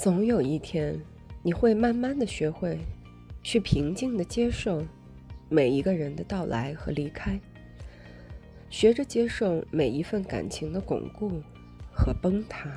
总有一天你会慢慢的学会去平静的接受每一个人的到来和离开学着接受每一份感情的巩固和崩塌。